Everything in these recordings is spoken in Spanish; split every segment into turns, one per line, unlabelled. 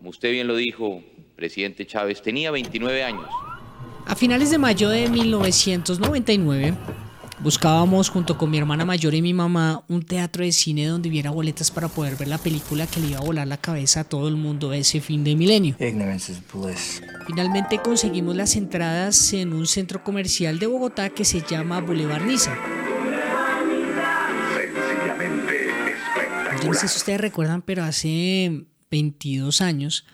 Como usted bien lo dijo, presidente Chávez tenía 29 años.
A finales de mayo de 1999, buscábamos junto con mi hermana mayor y mi mamá un teatro de cine donde hubiera boletas para poder ver la película que le iba a volar la cabeza a todo el mundo ese fin de milenio.
Ignorance is bliss.
Finalmente conseguimos las entradas en un centro comercial de Bogotá que se llama Boulevard Niza. Yo no sé si ustedes recuerdan, pero hace 22 años,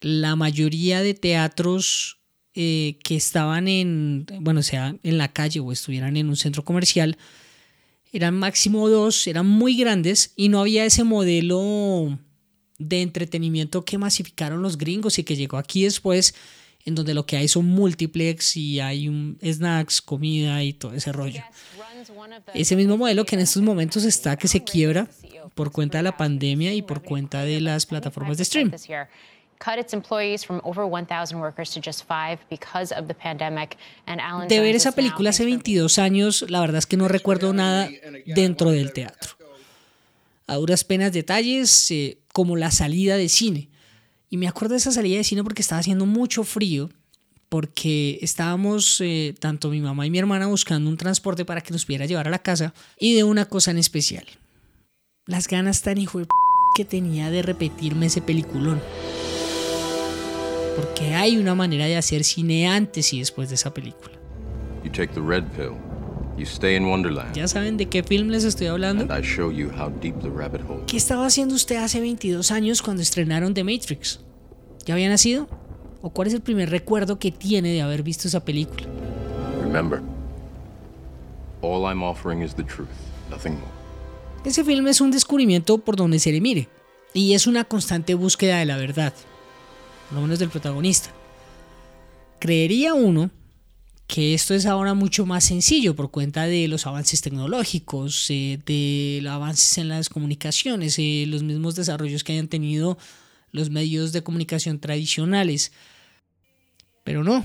la mayoría de teatros eh, que estaban en, bueno, sea en la calle o estuvieran en un centro comercial, eran máximo dos, eran muy grandes y no había ese modelo de entretenimiento que masificaron los gringos y que llegó aquí después, en donde lo que hay son multiplex y hay un snacks, comida y todo ese rollo. Ese mismo modelo que en estos momentos está que se quiebra por cuenta de la pandemia y por cuenta de las plataformas de stream.
cut its employees from over 1,000 workers to just five because of the pandemic. And Alan
De ver esa película hace 22 años, la verdad es que no recuerdo nada dentro del teatro. A duras penas detalles, eh, como la salida de cine. Y me acuerdo de esa salida de cine porque estaba haciendo mucho frío, porque estábamos, eh, tanto mi mamá y mi hermana, buscando un transporte para que nos pudiera llevar a la casa, y de una cosa en especial. Las ganas tan hijo de p- que tenía de repetirme ese peliculón. Porque hay una manera de hacer cine antes y después de esa película.
You take the red pill. You stay in Wonderland.
¿Ya saben de qué film les estoy hablando?
And I show you how deep the rabbit hole.
¿Qué estaba haciendo usted hace 22 años cuando estrenaron The Matrix? ¿Ya había nacido? ¿O cuál es el primer recuerdo que tiene de haber visto esa película?
Remember, all I'm offering is the truth, nothing more.
Ese film es un descubrimiento por donde se le mire. Y es una constante búsqueda de la verdad. Por lo menos del protagonista. Creería uno que esto es ahora mucho más sencillo por cuenta de los avances tecnológicos, eh, de los avances en las comunicaciones, eh, los mismos desarrollos que hayan tenido los medios de comunicación tradicionales. Pero no,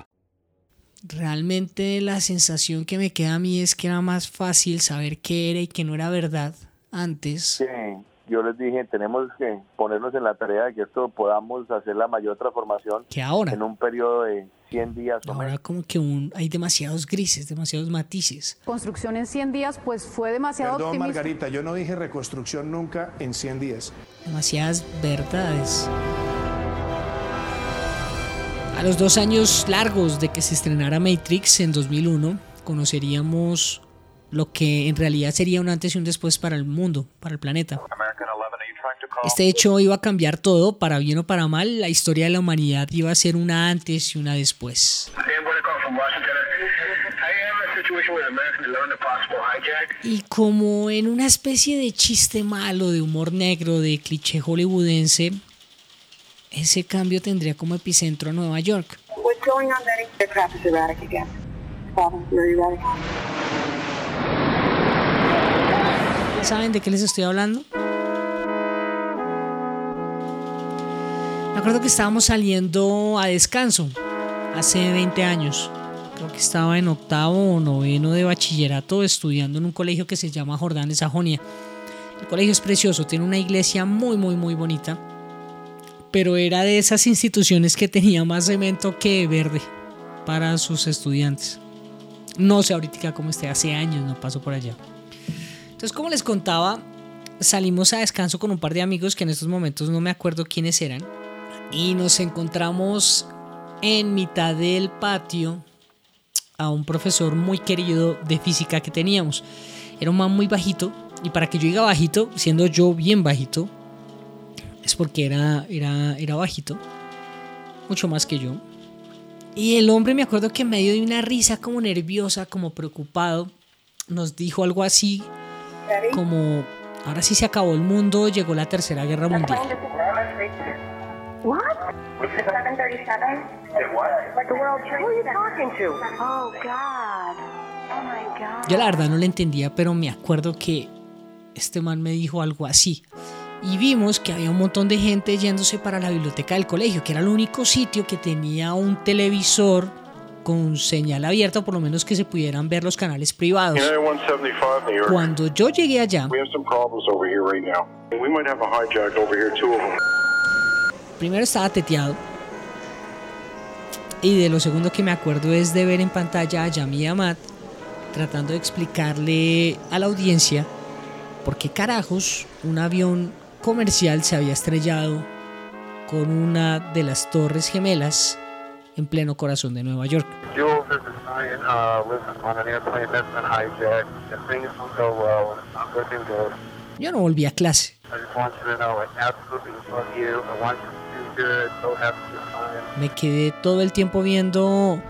Realmente la sensación que me queda a mí es que era más fácil saber qué era y qué no era verdad antes.
que yo les dije, tenemos que ponernos en la tarea de que esto podamos hacer la mayor transformación
Que ahora.
en un periodo de 100 días o
Ahora como que un, hay demasiados grises, demasiados matices.
Construcción en 100 días, pues fue demasiado
Perdón,
optimista.
Margarita, yo no dije reconstrucción nunca en 100 días.
demasiadas verdades. A los dos años largos de que se estrenara Matrix en 2001, conoceríamos lo que en realidad sería un antes y un después para el mundo, para el planeta. Este hecho iba a cambiar todo, para bien o para mal, la historia de la humanidad iba a ser una antes y una después. Y como en una especie de chiste malo, de humor negro, de cliché hollywoodense, ese cambio tendría como epicentro a Nueva York.
Very erratic.
¿Saben de qué les estoy hablando? Me acuerdo que estábamos saliendo a descanso hace 20 años. Creo que estaba en octavo o noveno de bachillerato estudiando en un colegio que se llama Jordán de Sajonia. El colegio es precioso, tiene una iglesia muy, muy, muy bonita. Pero era de esas instituciones que tenía más cemento que verde para sus estudiantes. No sé ahorita cómo esté, hace años no paso por allá. Entonces, como les contaba, salimos a descanso con un par de amigos que en estos momentos no me acuerdo quiénes eran. y nos encontramos en mitad del patio a un profesor muy querido de física que teníamos. Era un man muy bajito y para que yo diga bajito, siendo yo bien bajito, es porque era, era, era bajito, mucho más que yo. Y el hombre me acuerdo que en medio de una risa como nerviosa, como preocupado, nos dijo algo así como, ahora sí se acabó el mundo, llegó la tercera guerra mundial.
What? 737? The World Trade Who are you talking to? Oh, God. Oh, my God.
Yo la verdad no le entendía, pero me acuerdo que este man me dijo algo así. Y vimos que había un montón de gente yéndose para la biblioteca del colegio, que era el único sitio que tenía un televisor con señal abierta, o por lo menos que se pudieran ver los canales privados.
United 175 New York.
Cuando yo llegué allá,
We have some problems over here right now. We might have a hijack over here, two of them.
primero estaba teteado. Y de lo segundo que me acuerdo es de ver en pantalla a Yami Amat tratando de explicarle a la audiencia por qué carajos un avión comercial se había estrellado con una de las torres gemelas en pleno corazón de Nueva York.
Ryan. Uh.
Yo no volví a clase. Me quedé todo el tiempo viendo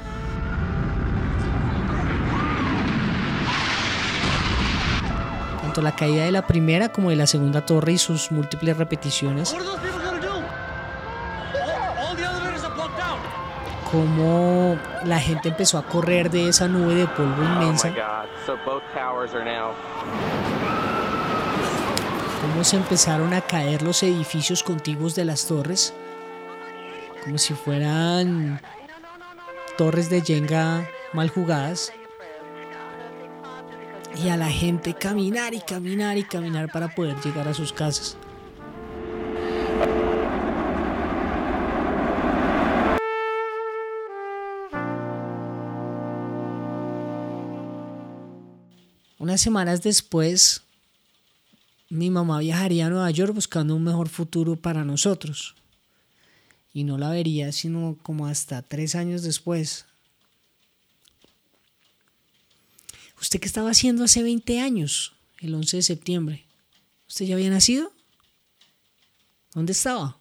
tanto la caída de la primera como de la segunda torre y sus múltiples repeticiones. Cómo la gente empezó a correr de esa nube de polvo inmensa.
Oh.
Cómo se empezaron a caer los edificios contiguos de las torres. Como si fueran torres de Jenga mal jugadas. Y a la gente caminar y caminar y caminar para poder llegar a sus casas. Unas semanas después, mi mamá viajaría a Nueva York buscando un mejor futuro para nosotros. Y no la vería sino como hasta tres años después. ¿Usted qué estaba haciendo hace 20 años, el 11 de septiembre? ¿Usted ya había nacido? ¿Dónde estaba?